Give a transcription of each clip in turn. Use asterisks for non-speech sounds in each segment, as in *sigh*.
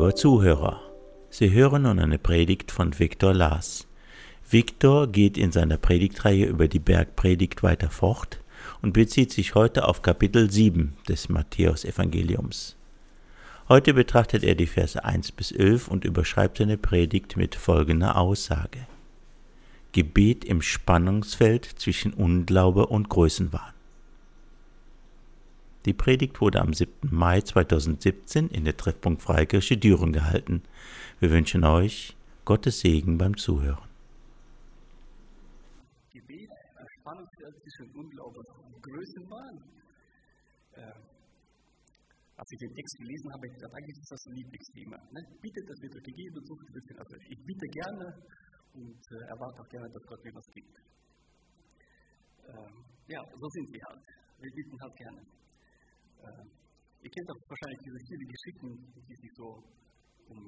Lieber Zuhörer, Sie hören nun eine Predigt von Viktor Lars. Viktor geht in seiner Predigtreihe über die Bergpredigt weiter fort und bezieht sich heute auf Kapitel 7 des Matthäusevangeliums. Heute betrachtet er die Verse 1 bis 11 und überschreibt seine Predigt mit folgender Aussage. Gebet im Spannungsfeld zwischen Unglaube und Größenwahn. Die Predigt wurde am 7. Mai 2017 in der Treffpunkt Freikirche Düren gehalten. Wir wünschen euch Gottes Segen beim Zuhören. Gebet Spannungsfeld zwischen Unglaube und Größenwahn. Äh, als ich den Text gelesen habe, habe ich gedacht, eigentlich ist das ein Lieblingsthema. Ne? Bittet, das wird euch gegeben, sucht ein bisschen. Also ich bitte gerne und äh, erwarte auch gerne, dass Gott mir was gibt. Äh, ja, so sind wir halt. Wir bitten halt gerne. Äh, ihr kennt auch wahrscheinlich diese vielen Geschichten, die sich so um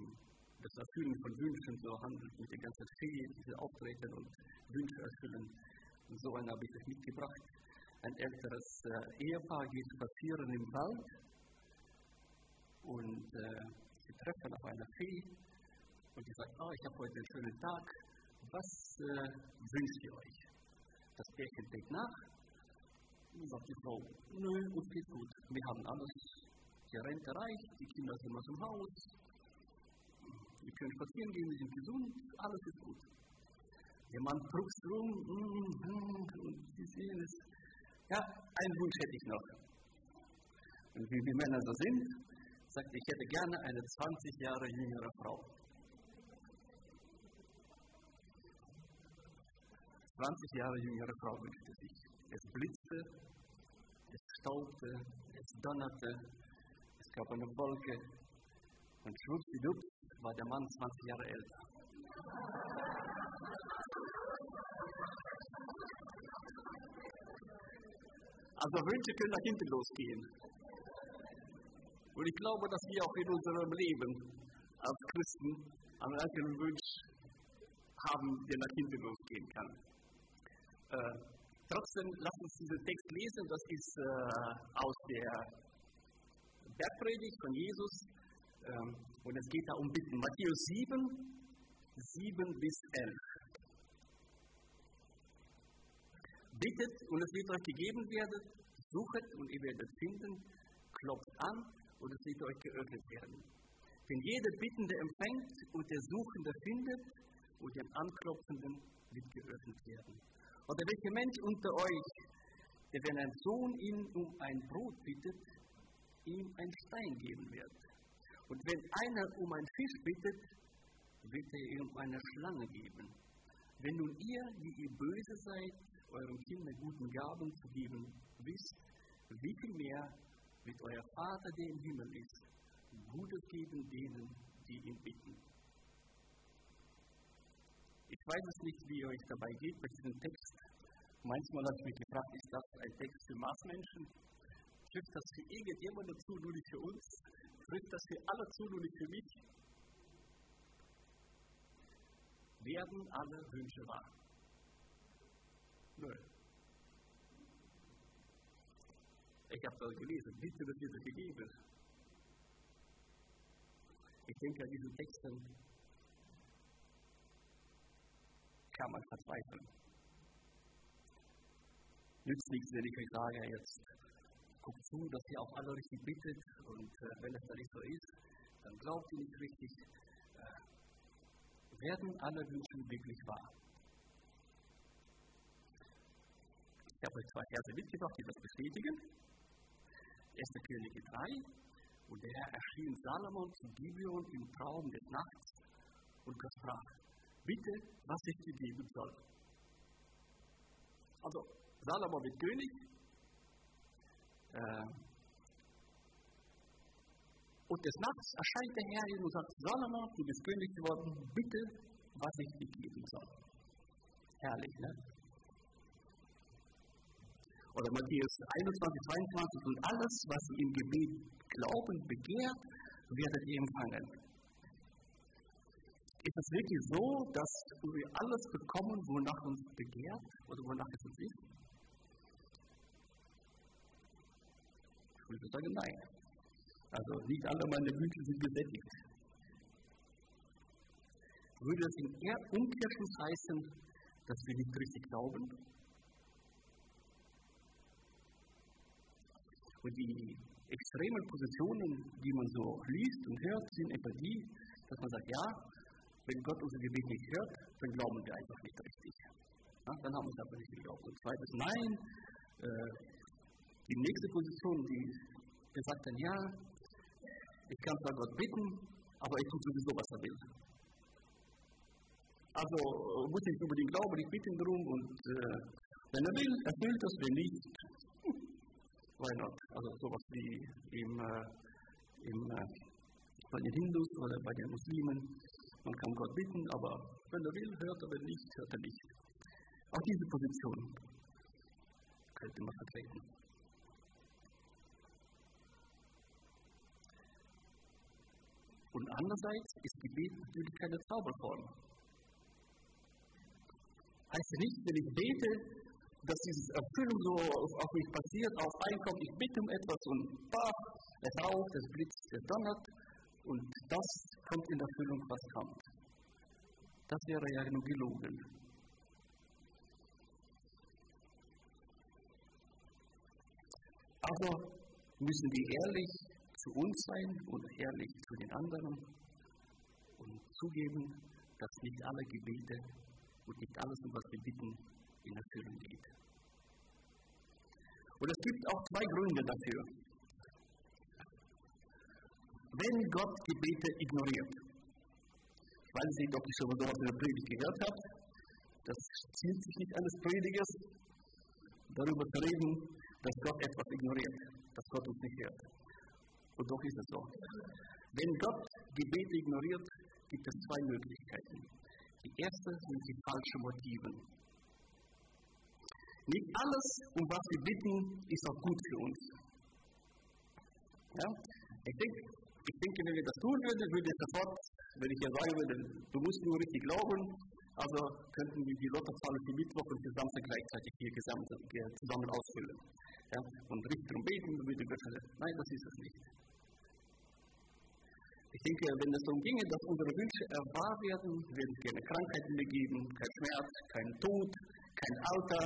das Erfüllen von Wünschen so handelt, mit der ganzen Fee, diese Auftreten und Wünsche erfüllen. Und so einen habe ich euch mitgebracht. Ein älteres äh, Ehepaar geht spazieren im Wald und äh, sie treffen auf eine Fee und die sagt, oh, ich habe heute einen schönen Tag, was äh, wünscht ihr euch? Das Pärchen denkt nach sagt die Frau, nö, uns geht's gut, wir haben alles, die Rente reicht, die Kinder sind aus dem Haus, wir können spazieren gehen, wir sind gesund, alles ist gut. Der Mann druckst rum, mm, mm, und sie sehen es. Ja, einen Wunsch hätte ich noch. Und wie die Männer so sind, sagt, ich hätte gerne eine 20 Jahre jüngere Frau. 20 Jahre jüngere Frau wünschte sich. Es blitzte, es staubte, es donnerte, es gab eine Wolke und schwuppdiwupp war der Mann 20 Jahre älter. Also Wünsche können nach hinten losgehen. Und ich glaube, dass wir auch in unserem Leben als Christen einen einzelnen Wunsch haben, der nach hinten losgehen kann. Äh, trotzdem, lasst uns diesen Text lesen. Das ist äh, aus der Bergpredigt von Jesus. Ähm, und es geht da um Bitten. Matthäus 7, 7 bis 11. Bittet und es wird euch gegeben werden. Suchet und ihr werdet finden. Klopft an und es wird euch geöffnet werden. Denn jeder Bittende empfängt und der Suchende findet und dem Anklopfenden wird geöffnet werden. Oder welcher Mensch unter euch, der wenn ein Sohn ihn um ein Brot bittet, ihm ein Stein geben wird? Und wenn einer um einen Fisch bittet, wird er ihm eine Schlange geben. Wenn nun ihr, die ihr böse seid, euren Kindern guten Gaben zu geben wisst, wie viel mehr wird euer Vater, der im Himmel ist, Gutes geben denen, die ihn bitten. Ich weiß es nicht, wie euch dabei geht bei diesem Text. Manchmal habe ich mich gefragt, ist das ein Text für Maßmenschen? Trifft das für irgendjemanden zu, nur nicht für uns? Trifft das für alle zu, nur nicht für mich? Werden alle Wünsche wahr? Nö. Ich habe da gelesen, bitte wird dir gegeben. Ich denke an diesen Texten kann man verzweifeln. Nützt nichts, wenn ich euch sage, jetzt guckt zu, dass ihr auch alle richtig bittet und äh, wenn es da nicht so ist, dann glaubt ihr nicht richtig. Äh, werden alle Wünsche wirklich wahr? Ich habe euch zwei Verse mitgebracht, die das bestätigen. 1. Könige 3. Und der Herr erschien Salomon zu Gibeon im Traum des Nachts und sprach, bitte, was ich dir geben soll. Also, Salomo wird König. Äh, und des Nachts erscheint der Herr und sagt, Salomo, du bist König geworden, bitte, was ich dir geben soll. Herrlich, ne? Oder Matthäus 21, 22, und alles, was ihr im Gebet glauben, begehrt, werdet ihr empfangen. Ist es wirklich so, dass wir alles bekommen, wonach uns begehrt oder wonach es uns ist? Ich würde sagen, nein. Also nicht alle meine Wünsche sind gesättigt. würde das in Umkehrschluss heißen, dass wir nicht richtig glauben? Und die extremen Positionen, die man so liest und hört, sind etwa die, dass man sagt, ja, wenn Gott unser Gebet nicht hört, dann glauben wir einfach nicht richtig. Ja, dann haben wir es aber nicht geglaubt. Und zweites, nein, äh, die nächste Position, die gesagt hat, ja, ich kann zwar Gott bitten, aber ich tue sowieso, was er will. Also muss ich unbedingt glauben, ich bitte ihn darum und äh, wenn er will, erfüllt das, wenn nicht, why not? Also sowas wie im, äh, im, äh, bei den Hindus oder bei den Muslimen. Man kann Gott bitten, aber wenn er will, hört er, wenn nicht, hört er nicht. Auch diese Position könnte man vertreten. Und andererseits ist Gebet natürlich keine Zauberform. Heißt nicht, wenn ich bete, dass diese Erfüllung so auf mich passiert, auf einkommt, ich bitte um etwas und bach, es raucht, es blitzt, es donnert und das kommt in Erfüllung, was kommt. Das wäre ja nur gelogen. Also müssen wir ehrlich zu uns sein und ehrlich zu den anderen und zugeben, dass nicht alle Gebete und nicht alles, um was wir bitten, in Erfüllung geht. Und es gibt auch zwei Gründe dafür. Wenn Gott Gebete ignoriert, ich weiß nicht, ob ich schon mal sowas in der Predigt gehört habe, das zielt sich nicht eines Predigers, darüber zu reden, dass Gott etwas ignoriert, dass Gott uns nicht hört. Und doch ist es so. Wenn Gott Gebete ignoriert, gibt es zwei Möglichkeiten. Die erste sind die falschen Motiven. Nicht alles, um was wir bitten, ist auch gut für uns. Ja? Ich, denke, ich denke, wenn wir das tun würden, würde ich sofort, wenn ich ja sagen würde, du musst nur richtig glauben, also könnten wir die Lottozahlen für Mittwoch und für Samstag gleichzeitig hier zusammen ausfüllen. Ja? Und richtig darum beten, würde Gott nein, das ist es nicht. Ich denke, wenn es darum ginge, dass unsere Wünsche erwahr werden, würde es keine Krankheiten mehr geben, kein Schmerz, kein Tod, kein Alter,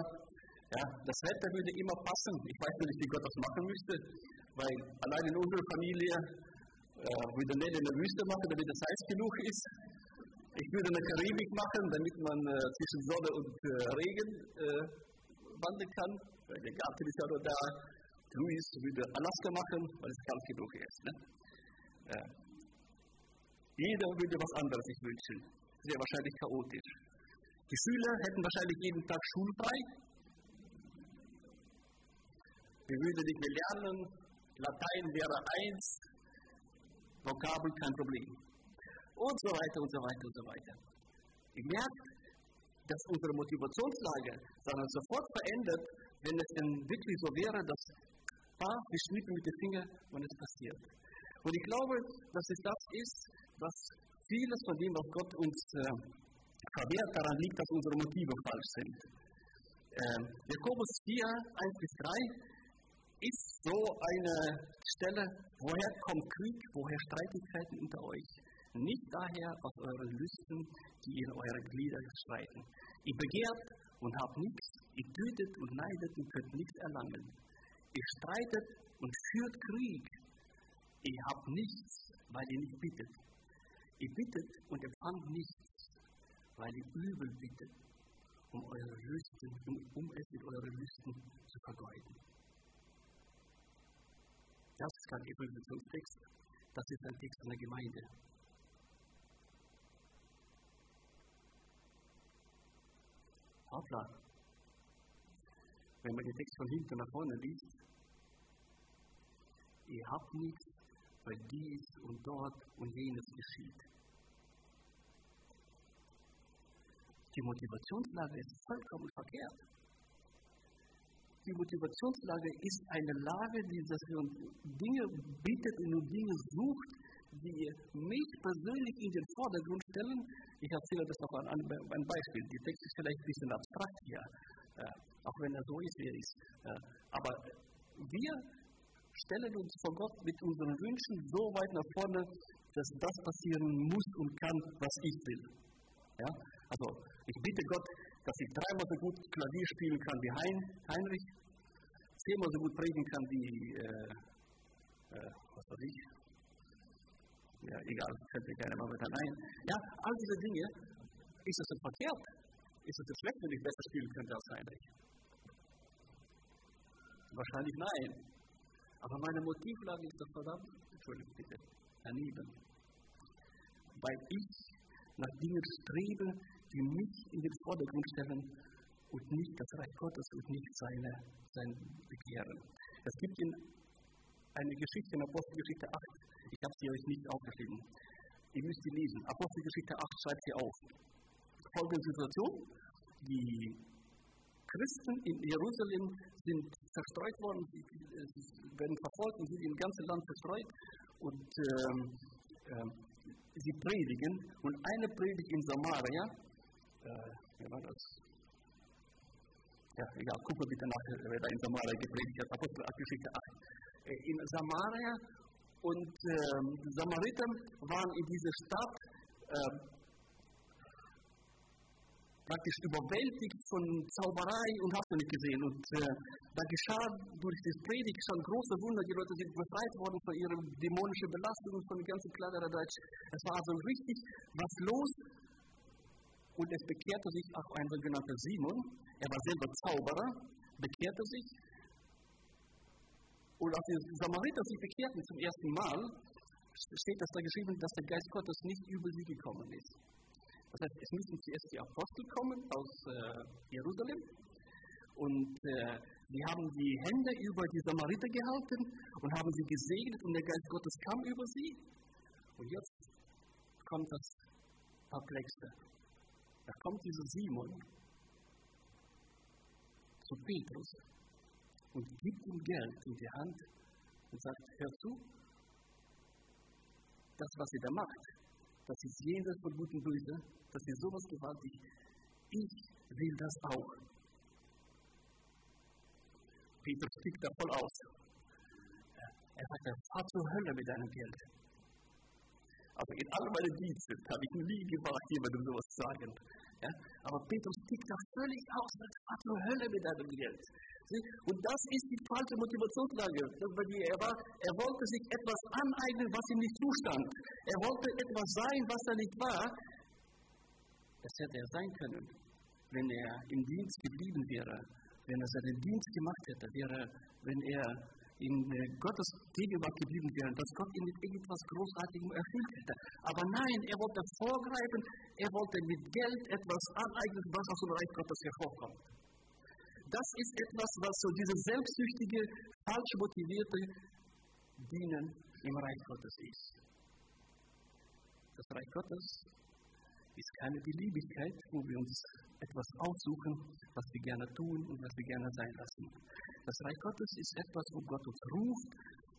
ja, das Wetter würde immer passen. Ich weiß nicht, wie Gott das machen müsste, weil allein in unserer Familie äh, würde nicht in der Wüste machen, damit es heiß genug ist. Ich würde eine Karibik machen, damit man äh, zwischen Sonne und äh, Regen äh, wandeln kann. Der Garten ist ja da. Luis würde Alaska machen, weil es kalt genug ist. Ne? Jeder würde was anderes sich wünschen. Sehr wahrscheinlich chaotisch. Die Schüler hätten wahrscheinlich jeden Tag schulfrei, wir würden nicht mehr lernen, Latein wäre eins, Vokabel kein Problem. Und so weiter und so weiter und so weiter. Ihr merkt, dass unsere Motivationslage sondern sofort verändert, wenn es denn wirklich so wäre, dass ah, wir schnippen mit den Fingern und es passiert. Und ich glaube, dass es das ist, was vieles von dem, was Gott uns äh, verwehrt, daran liegt, dass unsere Motive falsch sind. Äh, Jakobus 4, 1 bis 3 ist so eine Stelle, woher kommt Krieg, woher Streitigkeiten unter euch? Nicht daher aus euren Lüsten, die in eure Glieder streiten. Ihr begehrt und habt nichts, ihr tötet und neidet und könnt nichts erlangen. Ihr streitet und führt Krieg. Ihr habt nichts, weil ihr nicht bittet. Ihr bittet und empfangt nichts, weil ihr übel bittet, um, eure Lüsten, um, um es mit euren Lüsten zu vergeuden. Das ist kein Evangelisationstext, das ist ein Text von der Gemeinde. Hoppla. Wenn man den Text von hinten nach vorne liest, ihr habt nichts, weil dies und dort und jenes geschieht. Die Motivationslage ist vollkommen verkehrt die Motivationslage ist eine Lage, die uns Dinge bietet und Dinge sucht, die mich persönlich in den Vordergrund stellen. Ich erzähle das noch an ein Beispiel. Die Text ist vielleicht ein bisschen abstrakt hier, äh, auch wenn er so ist, wie er ist. Äh, aber wir stellen uns vor Gott mit unseren Wünschen so weit nach vorne, dass das passieren muss und kann, was ich will. Ja? Also ich bitte Gott, dass ich dreimal so gut Klavier spielen kann wie hein, Heinrich, zehnmal so gut predigen kann wie, äh, äh, was weiß ich, ja, egal, könnte ich gerne mal mit ein. Ja, all diese Dinge, ist es verkehrt? Ist es schlecht, wenn ich besser spielen könnte als Heinrich? Wahrscheinlich nein. Aber meine Motivlage ist doch verdammt, Entschuldigung bitte, daneben. Weil ich nach Dingen strebe, die mich in den Vordergrund stellen und nicht das Reich Gottes und nicht seine, sein Begehren. Es gibt in eine Geschichte in Apostelgeschichte 8, ich habe sie euch nicht aufgeschrieben. Ihr müsst sie lesen. Apostelgeschichte 8 schreibt sie auf. Folgende Situation: Die Christen in Jerusalem sind verstreut worden, sie, werden verfolgt und sind im ganzen Land verstreut. Und ähm, äh, sie predigen. Und eine Predigt in Samaria, äh, wie war das? Ja, egal, guck bitte nach, wer da in Samaria gepredigt hat. Apostelgeschichte 8. Äh, in Samaria und äh, Samariter waren in dieser Stadt äh, praktisch überwältigt von Zauberei und hast du nicht gesehen. Und äh, da geschah durch das Predigt schon große Wunder. Die Leute sind befreit worden von ihrer dämonischen Belastung und von dem ganzen Kladderadatsch. Es war also richtig was los. Und es bekehrte sich auch ein sogenannter Simon. Er war selber Zauberer, bekehrte sich und als die Samariter sich bekehrten zum ersten Mal, steht das da geschrieben, dass der Geist Gottes nicht über sie gekommen ist. Das heißt, es müssen zuerst die Apostel kommen aus äh, Jerusalem und äh, haben die Hände über die Samariter gehalten und haben sie gesegnet und der Geist Gottes kam über sie. Und jetzt kommt das Perplexte. Da kommt dieser Simon zu Petrus und gibt ihm Geld in die Hand und sagt, hör zu, das, was ihr da macht, das ist jenseits von Gut und Böse, das ist sowas gewaltig. Ich will das auch. Peter stickt da voll aus. Er sagt, fahr zur Hölle mit deinem Geld. Also in all meinen Diensten habe ich nie gewagt, jemandem sowas zu sagen. Ja? Aber Petrus tickt da völlig aus, fahr zur Hölle mit deinem Geld. Und das ist die falsche Motivationslage. Er, war, er wollte sich etwas aneignen, was ihm nicht zustand. Er wollte etwas sein, was er nicht war. Das hätte er sein können, wenn er im Dienst geblieben wäre, wenn er seinen Dienst gemacht hätte, wäre, wenn er in Gottes Gegenwart geblieben wäre, dass Gott ihn mit irgendwas Großartigem erfüllt hätte. Aber nein, er wollte vorgreifen, er wollte mit Geld etwas aneignen, was aus dem Reich Gottes hervorkommt das ist etwas, was so diese selbstsüchtige, falsch motivierte Dienen im Reich Gottes ist. Das Reich Gottes ist keine Beliebigkeit, wo wir uns etwas aussuchen, was wir gerne tun und was wir gerne sein lassen. Das Reich Gottes ist etwas, wo Gott uns ruft,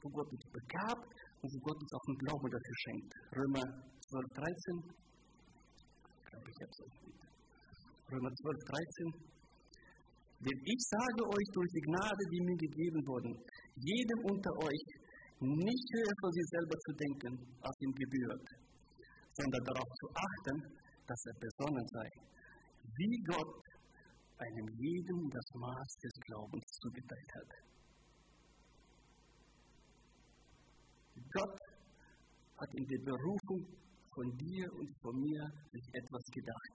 wo Gott uns begabt und wo Gott uns auch einen Glauben dafür schenkt. Römer 12, 13. Ich glaube, ich habe es euch mit. Römer 12, 13. Denn ich sage euch durch die Gnade, die mir gegeben wurde, jedem unter euch nicht höher von sich selber zu denken, als ihm gebührt, sondern darauf zu achten, dass er besonnen sei, wie Gott einem jedem das Maß des Glaubens zugeteilt hat. Gott hat in der Berufung von dir und von mir sich etwas gedacht.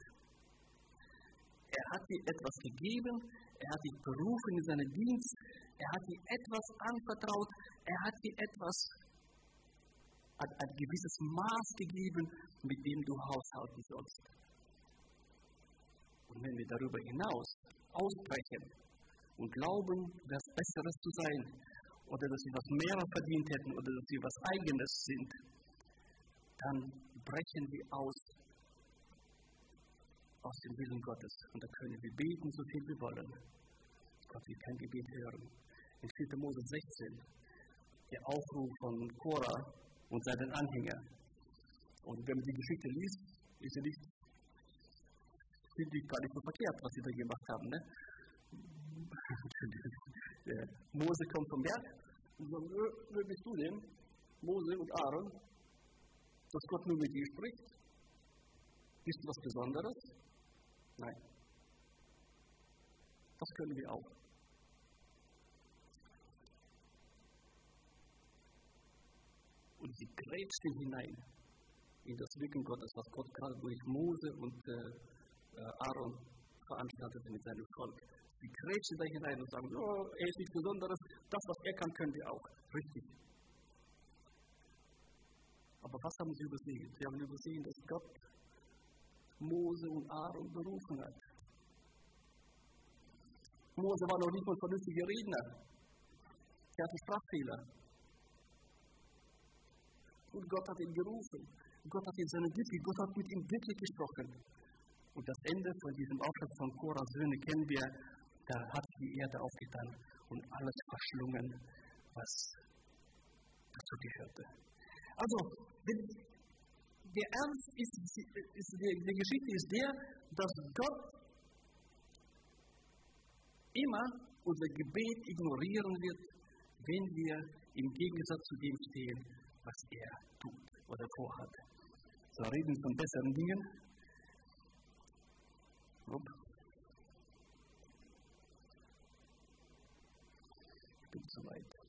Er hat dir etwas gegeben, er hat dich berufen in seinen Dienst, er hat dir etwas anvertraut, er hat dir etwas, hat ein gewisses Maß gegeben, mit dem du haushalten sollst. Und wenn wir darüber hinaus ausbrechen und glauben, das Besseres zu sein, oder dass wir was mehr verdient hätten, oder dass wir was Eigenes sind, dann brechen wir aus aus dem Willen Gottes. Und da können wir beten, so viel wir wollen. Gott wird kein Gebet hören. In 4. Mose 16, der Aufruf von Korah und seinen Anhängern. Und wenn man die Geschichte liest, ist sie nicht, finde ich gar nicht so verkehrt, was sie da gemacht haben. Ne? *laughs* Mose kommt vom Berg und sagt, wer bist du denn? Mose und Aaron, dass Gott nur mit dir spricht. Bist du was Besonderes? Nein. Das können wir auch. Und sie grätschten hinein in das Wirken Gottes, was Gott gerade durch Mose und äh, äh, Aaron veranstaltete mit seinem Volk. Sie grätschen da hinein und sagen, oh, er ist nichts Besonderes, das, was er kann, können wir auch. Richtig. Aber was haben sie übersehen? Sie haben übersehen, dass Gott Mose und Aaron berufen hat. Mose war noch nicht mal vernünftiger Redner. Er hatte Sprachfehler. Und Gott hat ihn gerufen. Gott hat ihn seine Güte, Gott hat mit ihm wirklich gesprochen. Und das Ende von diesem Aufschlag von Korahs Söhne kennen wir. Da hat die Erde aufgetan und alles verschlungen, was dazu gehörte. Also, der Ernst ist, ist die, die Geschichte ist der, dass Gott immer unser Gebet ignorieren wird, wenn wir im Gegensatz zu dem stehen, was er tut oder vorhat. So reden von besseren Dingen. Upp. Bin zu weit.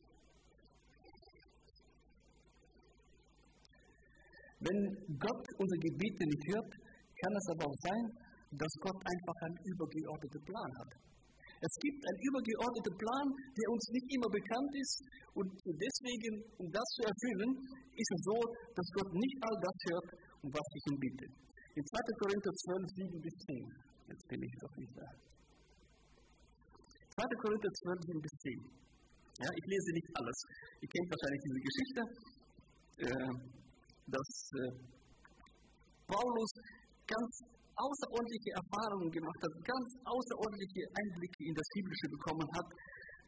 Wenn Gott unsere Gebete nicht hört, kann es aber auch sein, dass Gott einfach einen übergeordneten Plan hat. Es gibt einen übergeordneten Plan, der uns nicht immer bekannt ist und deswegen, um das zu erfüllen, ist es so, dass Gott nicht all das hört, um was ich ihm bitte. In 2. Korinther 12, 7 bis 10. Jetzt bin ich doch nicht da. 2. Korinther 12, 7 bis 10. Ja, ich lese nicht alles. Ihr kennt wahrscheinlich diese Geschichte. Äh, dass äh, Paulus ganz außerordentliche Erfahrungen gemacht hat, ganz außerordentliche Einblicke in das Biblische bekommen hat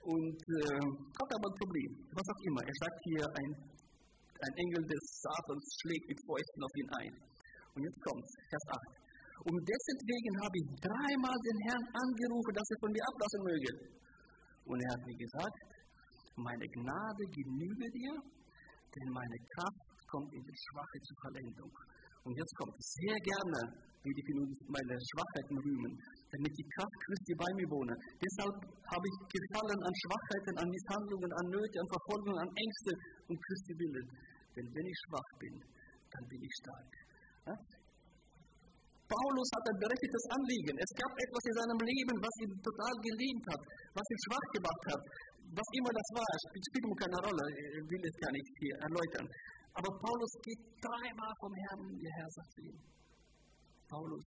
und äh, hat aber ein Problem. Was auch immer. Er sagt hier, ein, ein Engel des Satans schlägt mit Fäusten auf ihn ein. Und jetzt kommt Vers 8. Um dessen wegen habe ich dreimal den Herrn angerufen, dass er von mir ablassen möge. Und er hat mir gesagt, meine Gnade genüge dir, denn meine Kraft kommt in die Schwache zur Vollendung. Und jetzt kommt sehr gerne, will ich nun meine Schwachheiten rühmen, damit die Kraft Christi bei mir wohne. Deshalb habe ich gefallen an Schwachheiten, an Misshandlungen, an Nöte, an Verfolgungen, an Ängste um Christi willen. Denn wenn ich schwach bin, dann bin ich stark. Ja? Paulus hat ein berechtigtes Anliegen. Es gab etwas in seinem Leben, was ihn total geliebt hat, was ihn schwach gemacht hat. Was immer das war, spielt ihm keine Rolle, will es gar nicht hier erläutern. Aber Paulus geht dreimal vom Herrn der Herr sagt zu ihm, Paulus,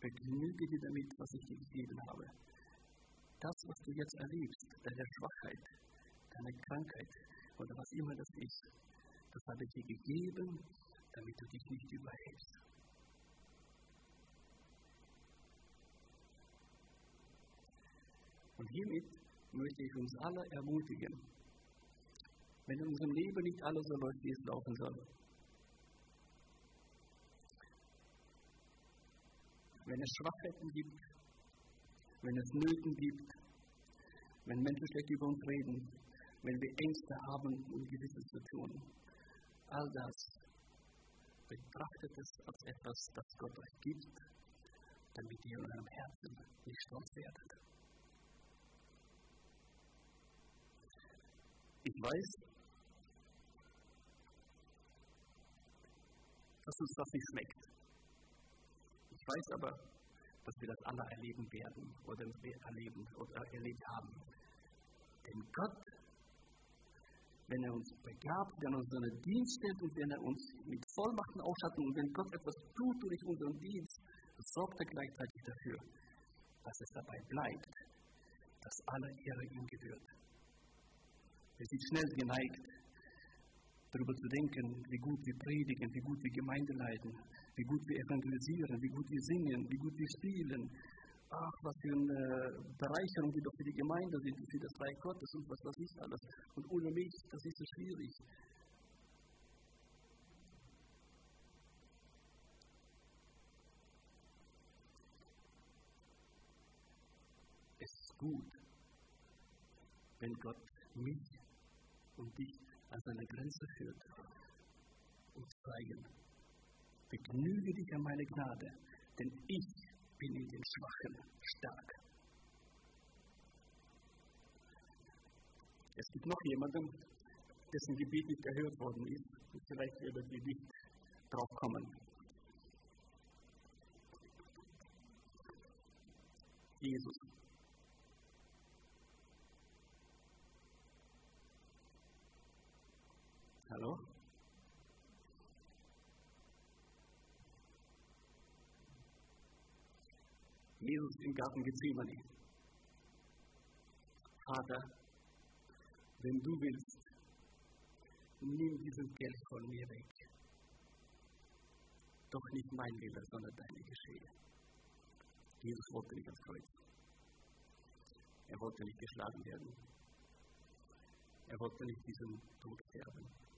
begnüge dir damit, was ich dir gegeben habe. Das, was du jetzt erlebst, deine Schwachheit, deine Krankheit oder was immer das ist, das habe ich dir gegeben, damit du dich nicht überhebst. Und hiermit möchte ich uns alle ermutigen, wenn in unserem Leben nicht alles so läuft, wie es laufen soll. Wenn es Schwachheiten gibt, wenn es Nöten gibt, wenn Menschen schlecht über uns reden, wenn wir Ängste haben, um gewisses zu tun, all das betrachtet es als etwas, das Gott euch gibt, damit ihr in eurem Herzen nicht stolz werdet. Ich weiß, dass uns das nicht schmeckt. Ich weiß aber, dass wir das alle erleben werden oder erleben oder erlebt haben. Denn Gott, wenn er uns begabt, wenn er uns seine Dienst stellt und wenn er uns mit Vollmachten ausstattet und wenn Gott etwas tut durch unseren Dienst, sorgt er gleichzeitig dafür, dass es dabei bleibt, dass alle Ehre ihm gebührt. Wir sind schnell geneigt, darüber zu denken, wie gut wir predigen, wie gut wir Gemeinde leiten, wie gut wir evangelisieren, wie gut wir singen, wie gut wir spielen. Ach, was für eine Bereicherung wir doch für die Gemeinde sind, für das Reich Gottes und was das ist alles. Und ohne mich, das ist so schwierig. Es ist gut, wenn Gott mich und dich an seine Grenze führt und zeigen, begnüge dich an meine Gnade, denn ich bin in den Schwachen stark. Es gibt noch jemanden, dessen Gebet nicht erhört worden ist. Und vielleicht werdet ihr nicht drauf kommen. Jesus. Hallo? Jesus im Garten Gethsemane. Vater, wenn du willst, nimm diesen Kelch von mir weg. Doch nicht mein Wille, sondern deine geschehe. Jesus wollte nicht ans Kreuz. Er wollte nicht geschlagen werden. Er wollte nicht diesen Tod sterben.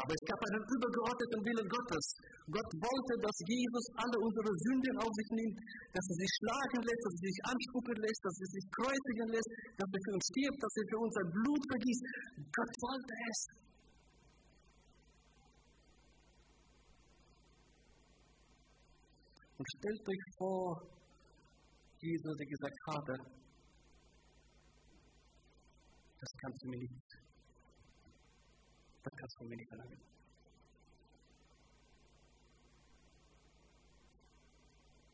Aber es gab einen übergeordneten Willen Gottes. Gott wollte, dass Jesus alle unsere Sünden auf sich nimmt, dass er sich schlagen lässt, dass er sich anspucken lässt, dass er sich kreuzigen lässt, dass er für uns stirbt, dass er für uns sein Blut vergießt. Gott wollte es. Und stellt euch vor, Jesus hat gesagt, Vater, das kannst du mir nicht das kannst du nicht verlangen.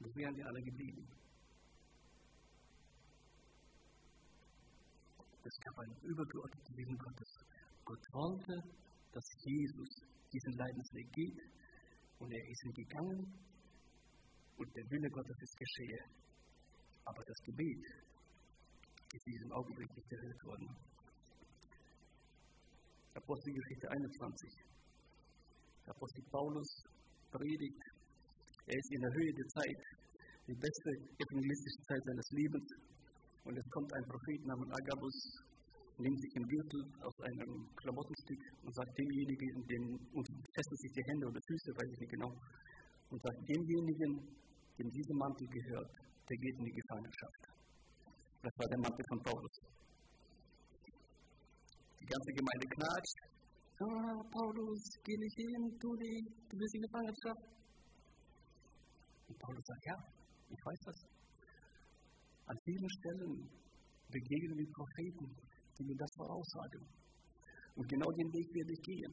Wo wären die alle geblieben? Es gab einen übergeordneten Willen Gottes. Gott wollte, dass Jesus diesen Leidensweg geht und er ist ihn gegangen und der Wille Gottes ist geschehe. Aber das Gebet ist in diesem Augenblick nicht erhört worden. Apostelgeschichte 21. Der Apostel Paulus predigt, er ist in der Höhe der Zeit, die beste evangelistische Zeit seines Lebens. Und es kommt ein Prophet namens Agabus, nimmt sich einen Gürtel aus einem Klamottenstück und sagt demjenigen, dem, und fesselt sich die Hände oder Füße, weiß ich nicht genau, und sagt demjenigen, dem dieser Mantel gehört, der geht in die Gefangenschaft. Das war der Mantel von Paulus. Die ganze Gemeinde knatscht. Ah, Paulus, geh nicht hin, tu nicht, du bist in Gefangenschaft. Und Paulus sagt, ja, ich weiß das. An vielen Stellen begegnen wir Propheten, die mir das voraussagen. Und genau den Weg werde ich gehen,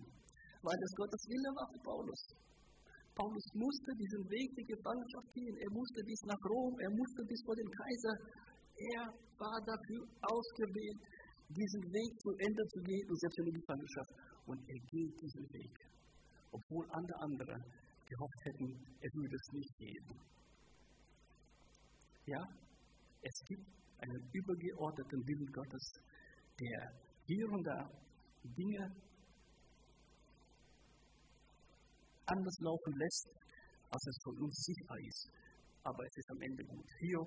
weil es Gottes Wille war für Paulus. Paulus musste diesen Weg der Gefangenschaft gehen. Er musste bis nach Rom, er musste bis vor den Kaiser. Er war dafür ausgewählt, diesen Weg zu Ende zu gehen und selbst in die Gefangenschaft. Und er geht diesen Weg, obwohl alle anderen gehofft hätten, er würde es nicht gehen. Ja, es gibt einen übergeordneten Willen Gottes, der hier und da Dinge anders laufen lässt, als es von uns sichtbar ist. Aber es ist am Ende gut. Hier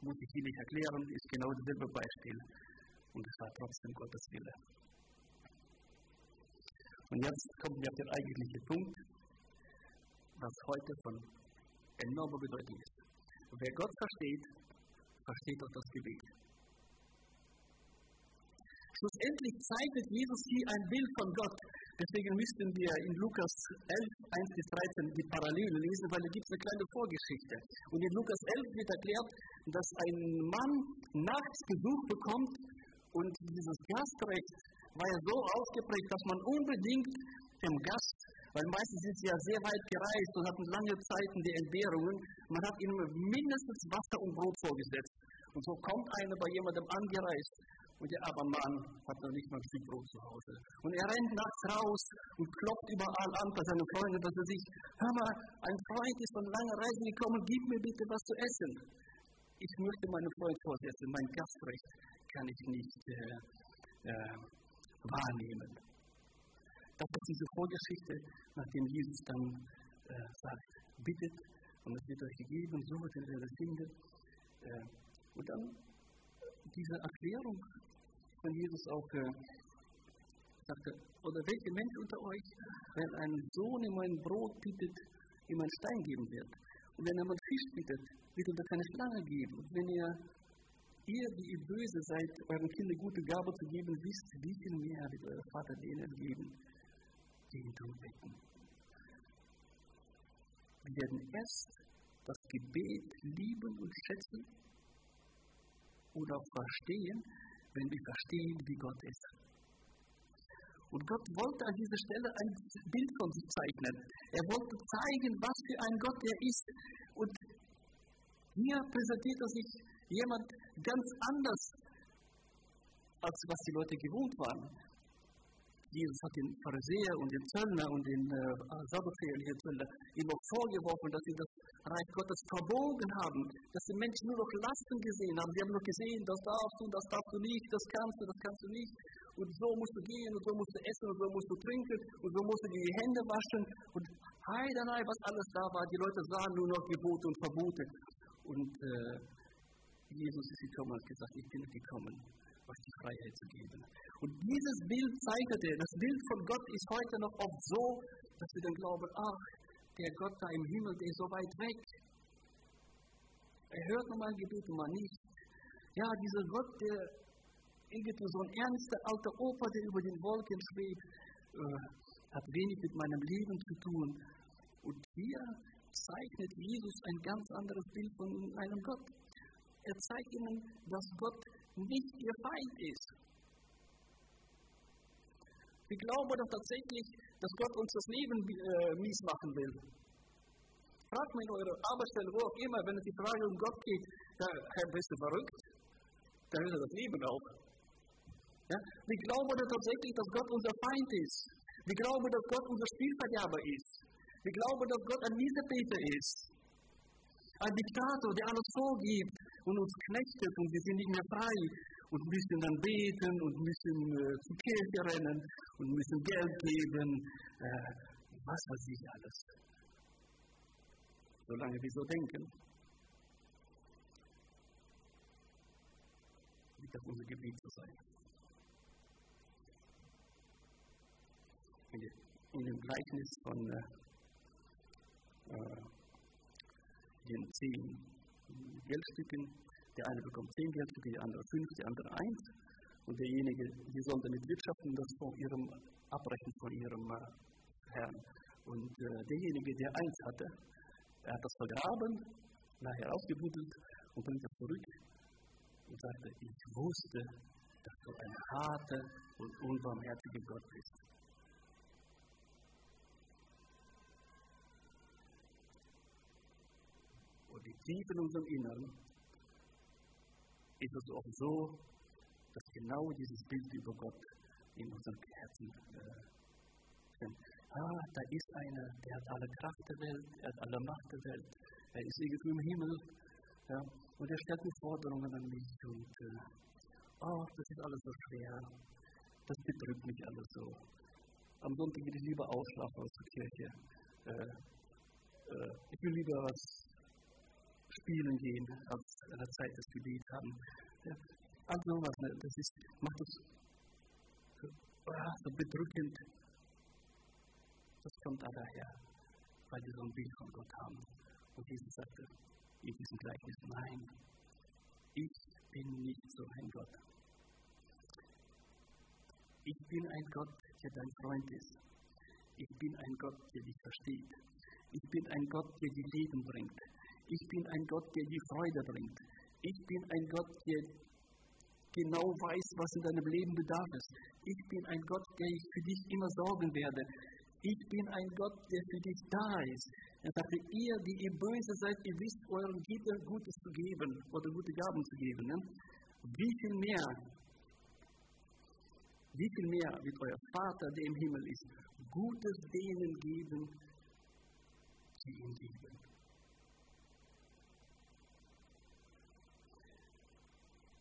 muss ich Ihnen erklären, ist genau dasselbe Beispiel und es war trotzdem Gottes Wille. Und jetzt kommen wir auf den eigentlichen Punkt, was heute von enormer Bedeutung ist. Wer Gott versteht, versteht auch das Gebet. Schlussendlich zeichnet Jesus hier ein Bild von Gott. Deswegen müssten wir in Lukas 11, 1 bis 13 die Parallelen lesen, weil da gibt es eine kleine Vorgeschichte. Und in Lukas 11 wird erklärt, dass ein Mann nachts Besuch bekommt und dieses Gastrecht war ja so ausgeprägt, dass man unbedingt dem Gast, weil meistens sind sie ja sehr weit gereist und hatten lange Zeiten die Entbehrungen, man hat ihnen mindestens Wasser und Brot vorgesetzt. Und so kommt einer bei jemandem angereist und der arme Mann hat noch nicht mal ein Stück Brot zu Hause. Und er rennt nachts raus und klopft überall an bei seinen Freunden, dass er sich, hör mal, ein Freund ist von langer Reise gekommen, gib mir bitte was zu essen. Ich möchte meinen Freund vorsetzen, mein Gastrecht kann ich nicht äh, äh, wahrnehmen. Das ist diese Vorgeschichte, nachdem Jesus dann äh, sagt, bittet und es wird euch gegeben, sucht und ihr das findet. Äh, und dann diese Erklärung von Jesus auch äh, sagte, oder welcher Mensch unter euch, wenn ein Sohn ihm ein Brot bittet, ihm einen Stein geben wird? Und wenn er einen Fisch bittet, wird er keine Schlange geben. Und wenn ihr ihr, die ihr böse seid, euren Kindern gute Gabe zu geben, wisst, wie viel mehr wird euer Vater denen geben, die ihn darum bitten. Wir werden erst das Gebet lieben und schätzen oder verstehen, wenn wir verstehen, wie Gott ist. Und Gott wollte an dieser Stelle ein Bild von sich zeichnen. Er wollte zeigen, was für ein Gott er ist. Und hier präsentiert er sich jemand ganz anders, als was die Leute gewohnt waren. Jesus hat den Pharisäer und den Zöllner und den äh, Sadduzäer und den Zöllner ihm auch vorgeworfen, dass sie das Reich Gottes verbogen haben, dass die Menschen nur noch Lasten gesehen haben. Sie haben nur gesehen, das darfst du, das darfst du nicht, das kannst du, das kannst du nicht. Und so musst du gehen und so musst du essen und so musst du trinken und so musst du die Hände waschen. Und heidanei, was alles da war, die Leute sahen nur noch Gebote und Verbote. Und äh, Jesus ist gekommen und hat gesagt, ich bin gekommen, euch die Freiheit zu geben. Und dieses Bild zeigte, das Bild von Gott ist heute noch oft so, dass wir dann glauben, ach, der Gott da im Himmel, der ist so weit weg. Er hört nur mal Gebet und mal nicht. Ja, dieser Gott, der irgendwie so ein ernster alter Opa, der über den Wolken schwebt, äh, hat wenig mit meinem Leben zu tun. Und hier zeichnet Jesus ein ganz anderes Bild von einem Gott. Er zeigt ihnen, dass Gott nicht ihr Feind ist. Wir glauben doch tatsächlich, dass Gott uns das Leben äh, mies machen will. Fragt mal in eurer Arbeitsstelle, wo auch immer, wenn es die Frage um Gott geht, da, bist du verrückt? Dann ist das Leben auch. Ja? Wir glauben doch tatsächlich, dass Gott unser Feind ist. Wir glauben, dass Gott unser Spielverderber ist. Wir glauben, dass Gott ein Mieterpeter ist. Ein Diktator, der alles vorgibt und uns knechtet und wir sind nicht mehr frei und müssen dann beten und müssen äh, zur Kirche rennen und müssen Geld geben. Äh, was weiß ich alles. Solange wir so denken, wird das unser Gebet zu sein. In dem Gleichnis von äh, äh den zehn Geldstücken der eine bekommt zehn Geldstücke, der andere fünf, der andere eins. Und derjenige, die sollen damit wirtschaften, das von ihrem abrechnen von ihrem äh, Herrn. Und äh, derjenige, der eins hatte, er hat das vergraben, nachher ausgebuddelt und bringt das zurück und sagte, ich wusste, dass du ein harter und unbarmherziger Gott bist. Tiefe in unserem Inneren ist es auch so, dass genau dieses Bild über Gott in unserem Herzen äh. Ah, da ist einer, der hat alle Kraft der Welt, er hat alle Macht der Welt, er ist irgendwo im Himmel. Ja, und er stellt mir Forderungen an mich und äh, oh, das ist alles so schwer, das betrübt mich alles so. Am Sonntag will ich lieber ausschlafen als zur Kirche. Äh, äh, ich will lieber was spielen gehen, als der Zeit des Gebets haben. Ja, also was, ne, das ist, macht uns so, ah, so bedrückend. Das kommt da daher, weil wir so ein Bild von Gott haben. Und Jesus sagte in diesem Gleichnis, nein, ich bin nicht so ein Gott. Ich bin ein Gott, der dein Freund ist. Ich bin ein Gott, der dich versteht. Ich bin ein Gott, der dir Leben bringt. Ich bin ein Gott, der die Freude bringt. Ich bin ein Gott, der genau weiß, was in deinem Leben bedarf ist. Ich bin ein Gott, der ich für dich immer sorgen werde. Ich bin ein Gott, der für dich da ist. Er sagte, ihr, die ihr böse seid, ihr wisst euren Gitter Gutes zu geben oder gute Gaben zu geben. Ne? Wie viel mehr, wie viel mehr wird euer Vater, der im Himmel ist, Gutes denen geben, die ihn lieben.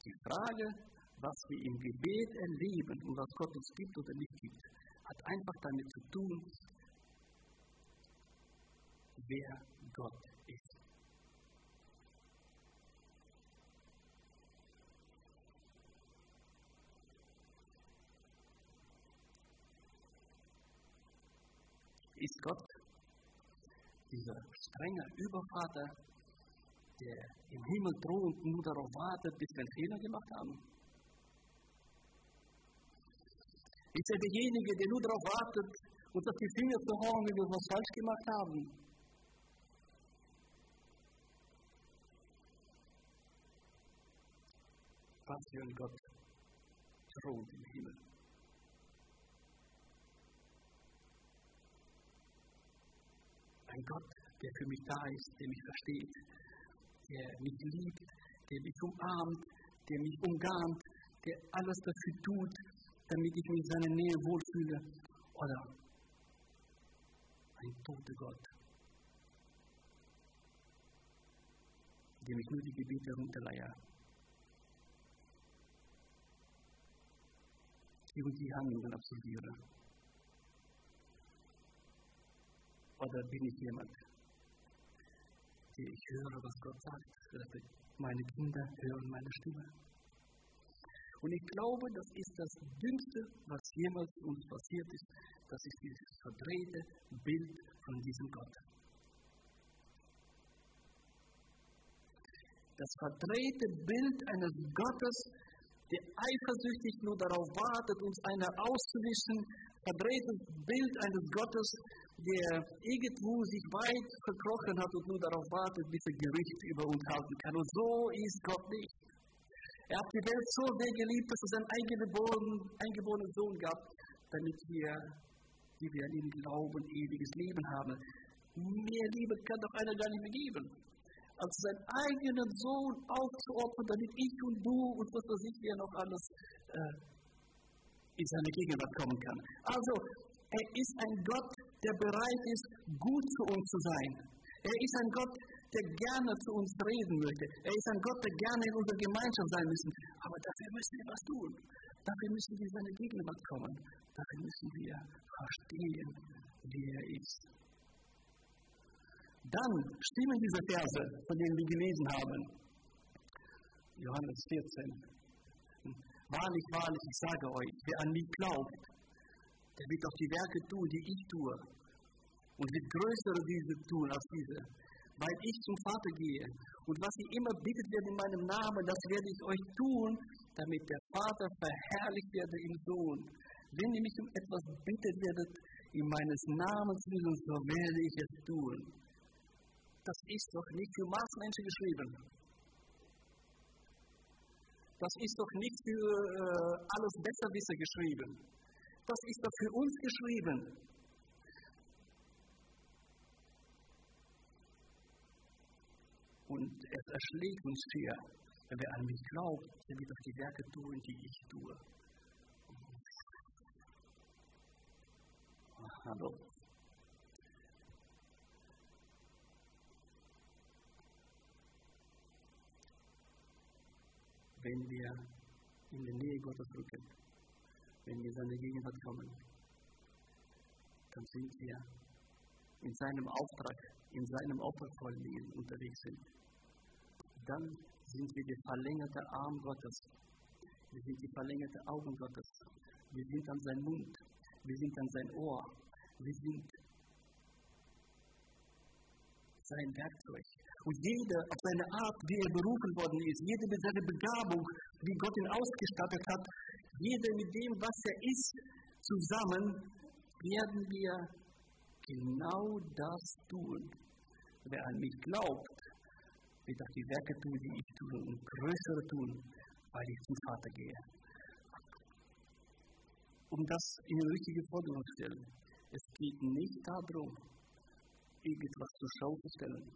Die Frage, was wir im Gebet erleben und was Gott uns gibt oder nicht gibt, hat einfach damit zu tun, wer Gott ist. Ist Gott dieser strenge Übervater, der im Himmel thront und nur darauf wartet, bis wir einen Fehler gemacht haben? Ist er derjenige, der nur darauf wartet, uns auf die Finger zu hauen, wenn wir etwas falsch gemacht haben? Was für ein Gott thront im Himmel. Ein Gott, der für mich da ist, der mich versteht, der mich liebt, der mich umarmt, der mich umgarnt, der alles dafür tut, damit ich mich in seiner Nähe wohlfühle. Oder ein toter Gott, dem ich nur die Gebete runterleihe. Und die Handlungen absolviere. Oder bin ich jemand, der ich höre, was Gott sagt? Meine Kinder hören meine Stimme. Und ich glaube, das ist das Dümmste, was jemals uns passiert ist. Das ist dieses verdrehte Bild von diesem Gott. Das verdrehte Bild eines Gottes, der eifersüchtig nur darauf wartet, uns einer auszuwischen. Verdrehtes Bild eines Gottes, der irgendwo sich weit verkrochen hat und nur darauf wartet, bis er Gericht über uns halten kann. Und so ist Gott nicht. Er hat die Welt so sehr geliebt, dass er seinen eingeborenen, eingeborenen Sohn gab, damit wir, die wir an ihn glauben, ewiges Leben haben. Mehr Liebe kann doch einer gar nicht mehr geben, als seinen eigenen Sohn aufzuopfern, damit ich und du und was weiß ich, wer noch alles äh, in seine Gegenwart kommen kann. Also, er ist ein Gott, der bereit ist, gut zu uns zu sein. Er ist ein Gott, der gerne zu uns reden möchte. Er ist ein Gott, der gerne in unserer Gemeinschaft sein möchte. Aber dafür müssen wir was tun. Dafür müssen wir in seine Gegenwart kommen. Dafür müssen wir verstehen, wie er ist. Dann stimmen diese Verse, von denen wir gelesen haben. Johannes 14. Wahrlich, wahrlich, ich sage euch, wer an mich glaubt, der wird auch die Werke tun, die ich tue. Und wird größere diese tun als diese weil ich zum Vater gehe. Und was ihr immer bittet werdet in meinem Namen, das werde ich euch tun, damit der Vater verherrlicht werde im Sohn. Wenn ihr mich um etwas bittet werdet, in meines Namens willen, so werde ich es tun. Das ist doch nicht für Marsmenschen geschrieben. Das ist doch nicht für äh, alles Besserwisser geschrieben. Das ist doch für uns geschrieben. und es erschlägt uns schier. Wenn wer an mich glaubt, der wird auch die Werke tun, die ich tue. Hallo. Wenn wir in die Nähe Gottes rücken, wenn wir in seine Gegenwart kommen, dann sind wir in seinem Auftrag, in seinem Opfervollen unterwegs sind dann sind wir der verlängerte Arm Gottes. Wir sind die verlängerte Augen Gottes. Wir sind an sein Mund. Wir sind an sein Ohr. Wir sind sein Werkzeug. Und jeder auf seine Art, wie er berufen worden ist, jeder mit seiner Begabung, wie Gott ihn ausgestattet hat, jeder mit dem, was er ist, zusammen werden wir genau das tun. Wer an mich glaubt, wird auch die Werke tun, die ich tue, und größere tun, weil ich zum Vater gehe. Um das in die richtige Forderung zu stellen. Es geht nicht darum, irgendwas zur Schau zu stellen.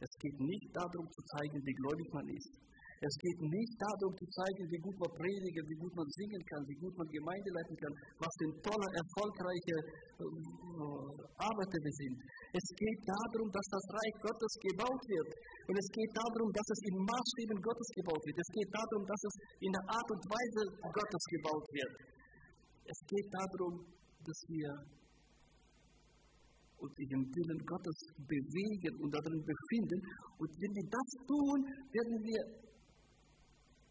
Es geht nicht darum zu zeigen, wie gläubig man ist. Es geht nicht darum zu zeigen, wie gut man predigen, wie gut man singen kann, wie gut man Gemeinde leiten kann, was für tolle, erfolgreiche äh, Arbeiter wir sind. Es geht darum, dass das Reich Gottes gebaut wird. Und es geht darum, dass es in Maßstäben Gottes gebaut wird. Es geht darum, dass es in der Art und Weise Gottes gebaut wird. Es geht darum, dass wir uns in dem Willen Gottes bewegen und darin befinden. Und wenn wir das tun, werden wir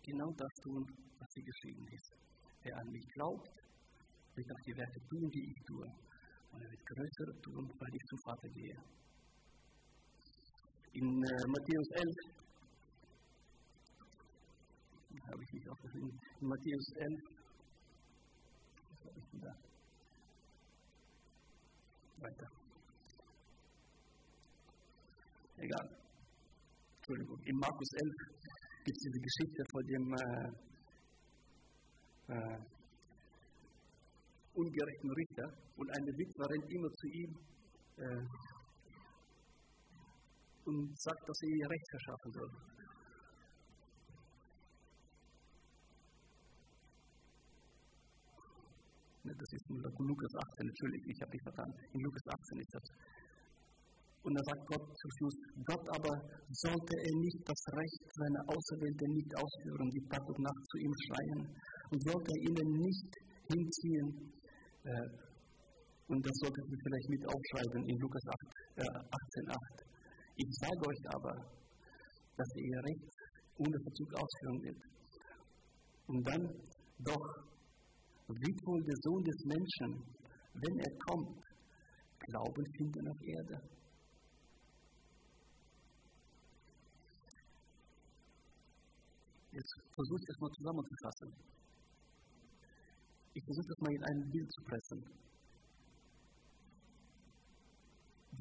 genau das tun, was hier geschrieben ist. Wer an mich glaubt, wird auch die Werke tun, die ich tue. Und er wird größere tun, weil ich zum Vater gehe. In äh, Matthäus 11 habe ich nicht aufgeschrieben. In Matthäus 11 was habe ich denn da? Weiter. Egal. Entschuldigung. In Markus 11 gibt es diese Geschichte von dem äh, äh, ungerechten Richter und eine Witwe rennt immer zu ihm äh, und sagt, dass er ihr Recht verschaffen soll. Ne, das ist in Lukas 18, Entschuldigung, ich habe dich vertan. In Lukas 18 ist das. Und dann sagt Gott zum Schluss, Gott aber sollte er nicht das Recht seiner Auserwählten nicht ausführen, die Tag und Nacht zu ihm schreien, und sollte er ihnen nicht hinziehen, äh, und das solltet ihr vielleicht mit aufschreiben in Lukas 8, äh, 18,8. Ich sage euch aber, dass er ihr Recht ohne Verzug ausführen wird. Und dann doch wird wohl der Sohn des Menschen, wenn er kommt, Glauben finden auf Erde. Jetzt versuche ich das mal zusammenzufassen. Ich versuche das mal in ein Bild zu pressen.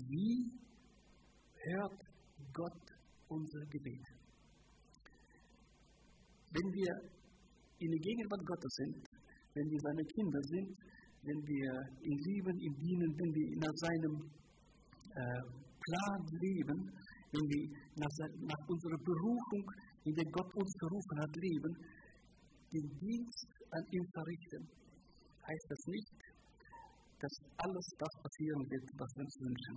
Wie hört Gott unser Gebet? Wenn wir in der Gegenwart Gottes sind, wenn wir seine Kinder sind, wenn wir ihn lieben, ihm dienen, wenn wir nach seinem äh, Plan leben, wenn wir nach, nach, unserer Berufung, in der Gott uns berufen hat, leben, den Dienst an ihm verrichten, heißt das nicht, dass alles das passieren wird, was wir uns wünschen.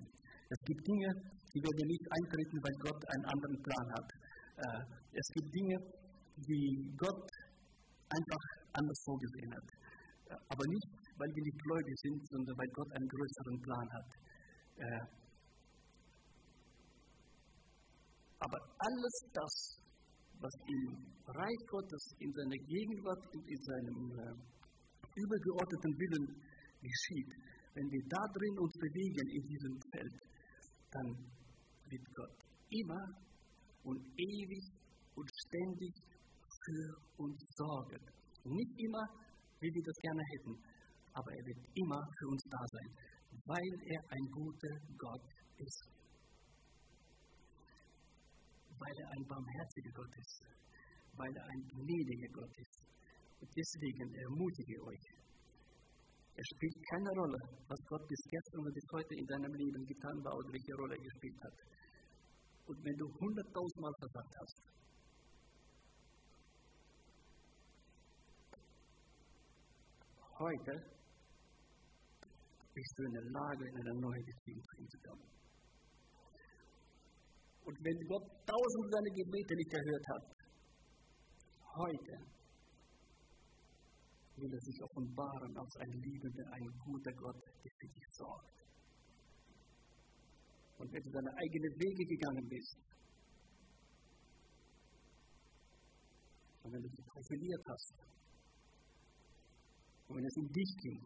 Es gibt Dinge, die werden nicht eintreten, weil Gott einen anderen Plan hat. Äh, es gibt Dinge, die Gott einfach anders vorgesehen hat. Aber nicht, weil wir nicht gläubig sind, sondern weil Gott einen größeren Plan hat. Äh, aber alles das, was im Reich Gottes, in seiner Gegenwart und in seinem äh, übergeordneten Willen geschieht, wenn wir da drin uns bewegen in diesem Feld, dann wird Gott immer und ewig und ständig für uns sorgen. Nicht immer, wie wir das gerne hätten, aber er wird immer für uns da sein, weil er ein guter Gott ist. Weil er ein barmherziger Gott ist, weil er ein gnädiger Gott ist. Und deswegen ermutige euch. Es spielt keine Rolle, was Gott bis gestern oder bis heute in deinem Leben getan war oder welche Rolle er gespielt hat. Und wenn du hunderttausendmal versagt hast, heute bist du in der Lage, in eine neue Beziehung zu kommen. Und wenn Gott tausend seine Gebete nicht erhört hat, heute will er sich offenbaren als ein liebender, ein guter Gott, der für dich sorgt. Und wenn du deine eigenen Wege gegangen bist, und wenn du dich profiliert hast, und wenn es um dich ging,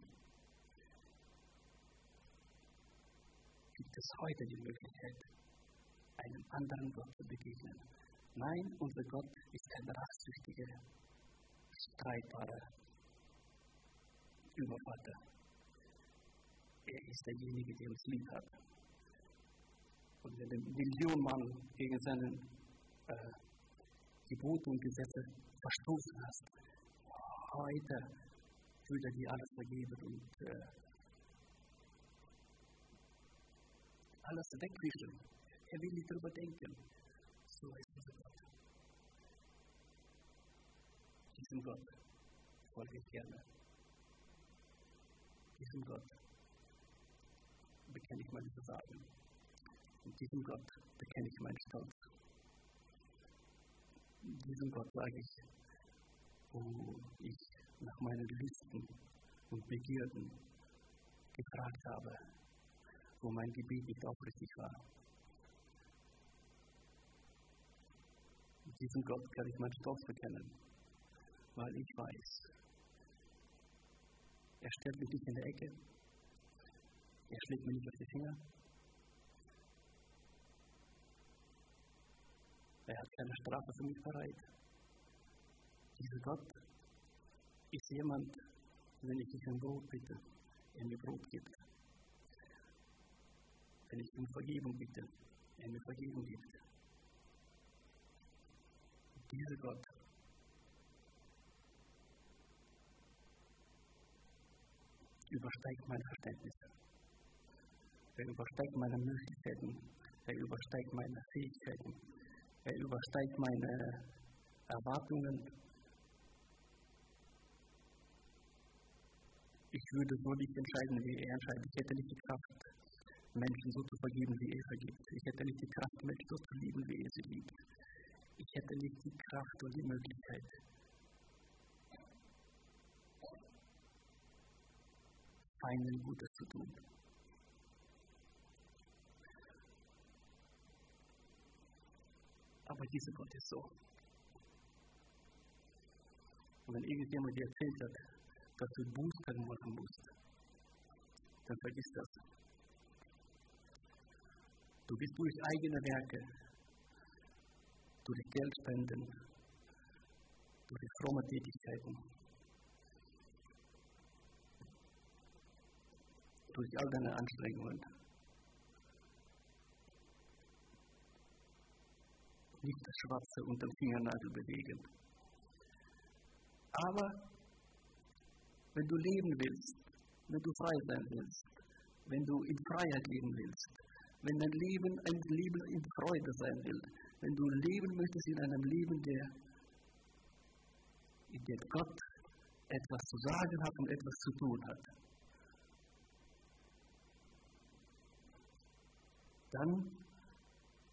gibt es heute die Möglichkeit, einem anderen Gott zu begegnen. Nein, unser Gott ist kein rachsüchtiger, streitbarer Übervater. Er ist derjenige, der uns lieb hat. Und wenn der Millionenmann gegen seine äh, Gebote und Gesetze verstoßen hast, heute will er dir alles vergeben und äh, alles wegwischen. Er will nicht darüber denken. So ist unser Gott. Diesem Gott folge ich gerne. Diesem Gott bekenne ich meine Versagen. Und diesem Gott bekenne ich meinen Stolz. Diesem Gott sage ich, wo ich nach meinen Listen und Begierden gefragt habe, wo mein Gebet nicht aufrichtig war. Diesem Gott kann ich meinen Stolz bekennen, weil ich weiß, er stellt mich nicht in der Ecke, er schlägt mir nicht auf die Finger, er hat keine Strafe für mich bereit. Dieser Gott ist jemand, wenn ich dich um Brot bitte, er mir Brot gibt. Wenn ich um Vergebung bitte, er mir Vergebung gibt. Dieser Gott übersteigt meine Verständnisse. Er übersteigt meine Möglichkeiten. Er übersteigt meine Fähigkeiten. Er übersteigt meine Erwartungen. Ich würde so nicht entscheiden, wie er entscheidet. Ich hätte nicht die Kraft, Menschen so zu vergeben, wie er vergibt. Ich hätte nicht die Kraft, Menschen so zu lieben, wie er sie liebt. Ich hätte nicht die Kraft und die Möglichkeit, Feinden Gutes zu tun. Aber dieser Gott ist so. Und wenn irgendjemand dir erzählt hat, dass du Bußgang machen musst, dann vergiss das. Du bist durch eigene Werke, durch Geldspenden, durch fromme Tätigkeiten, durch all deine Anstrengungen nicht das Schwarze unter dem Fingernagel bewegen. Aber wenn du leben willst, wenn du frei sein willst, wenn du in Freiheit leben willst, wenn dein Leben ein Leben in Freude sein will, wenn du leben möchtest in einem Leben, der, in dem Gott etwas zu sagen hat und etwas zu tun hat, dann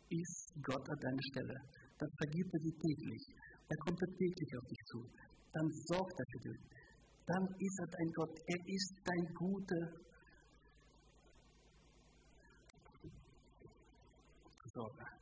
ist Gott an deiner Stelle. Dann vergibt er dir täglich. Dann kommt er täglich auf dich zu. Dann sorgt er für dich. Dann ist er dein Gott. Er ist dein guter Sorge. Amen.